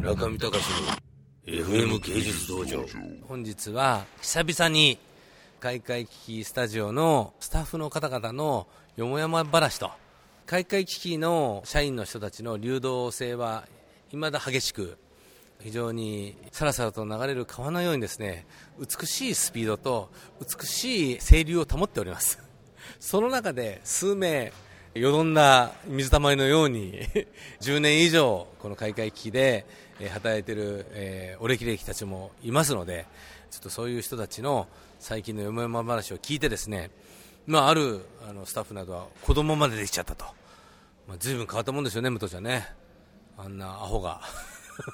中見隆の FM 芸術道場。本日は久々に開会危機スタジオのスタッフの方々のよもやま話と開会危機の社員の人たちの流動性は未だ激しく非常にさらさらと流れる川のようにですね美しいスピードと美しい清流を保っております。その中で数名よどんだ水たまりのように 10年以上この開会危機で働いている、えー、お歴々たちもいますのでちょっとそういう人たちの最近のよもやま話を聞いてですね、まあ、あるあのスタッフなどは子供までできちゃったと、まあ、随分変わったもんですよね武藤ちゃんね。あんなアホが。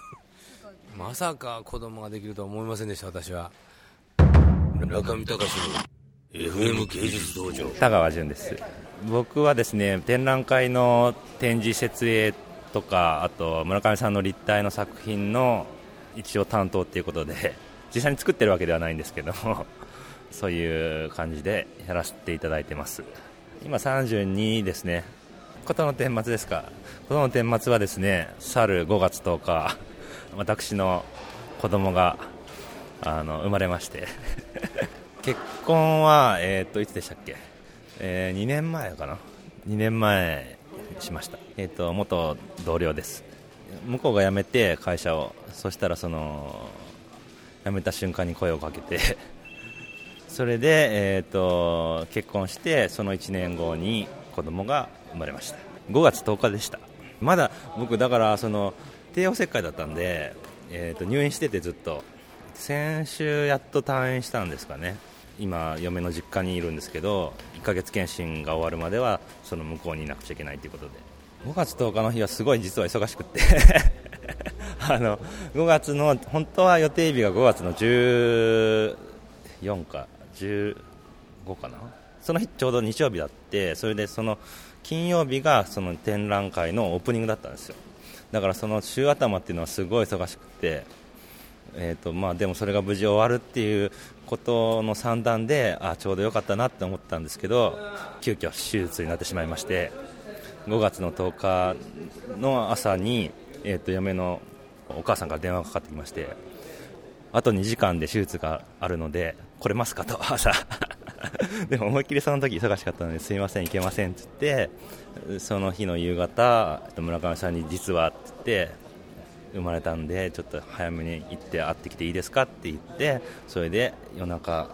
まさか子供ができるとは思いませんでした私は。中見隆の FM 芸術道場。田川淳です僕はですね展覧会の展示設営とかあと村上さんの立体の作品の一応担当っていうことで実際に作ってるわけではないんですけども そういう感じでやらせていただいてます。今32ですね。ことの顛末ですか。ことの顛末はですね去る5月10日私の子供があの生まれまして。結婚は、えー、っといつでしたっけえー、2年前かな？2年前しました、えーと、元同僚です。向こうが辞めて会社を。そしたらその辞めた瞬間に声をかけて。それで、えーと、結婚してその1年後に子供が生まれました。5月10日でした。まだ僕だからその帝王切開だったんで、えーと入院しててずっと。先週やっと退院したんですかね。今、嫁の実家にいるんですけど1ヶ月検診が終わるまではその向こうにいなくちゃいけないということで。5月10日の日はすごい実は忙しくて。あの5月の本当は予定日が5月の14か15かな？その日ちょうど日曜日だってそれでその金曜日がその展覧会のオープニングだったんですよ。だからその週頭っていうのはすごい忙しくてえーとまあ、でもそれが無事終わるっていうことの算段であちょうどよかったなって思ったんですけど急遽手術になってしまいまして5月の10日の朝に、えーと、嫁のお母さんから電話がかかってきましてあと2時間で手術があるので来れますかと朝。でも思いっきりその時忙しかったのですいません行けませんって言ってその日の夕方村上さんに実はって言って生まれたんでちょっと早めに行って会ってきていいですかって言ってそれで夜中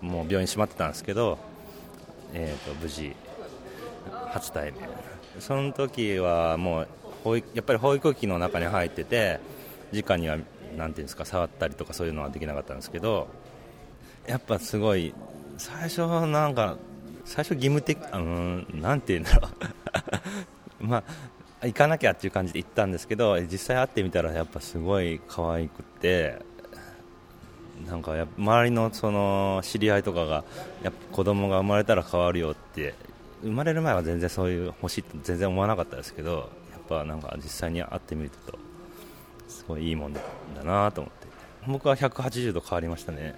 もう病院閉まってたんですけど、えー、と無事初対面。その時はもうやっぱり保育器の中に入ってて直にはなんていうんですか触ったりとかそういうのはできなかったんですけどやっぱすごい最初なんか最初義務的うんなんて言うんだろう。まあ行かなきゃっていう感じで行ったんですけど実際会ってみたらやっぱすごい可愛くてなんかや周りのその知り合いとかがやっぱ子供が生まれたら変わるよって生まれる前は全然そういう欲しいって全然思わなかったですけどやっぱなんか実際に会ってみるとすごいいいもんだなと思って。僕は180度変わりましたね。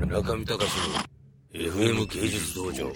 中見隆の FM 芸術道場。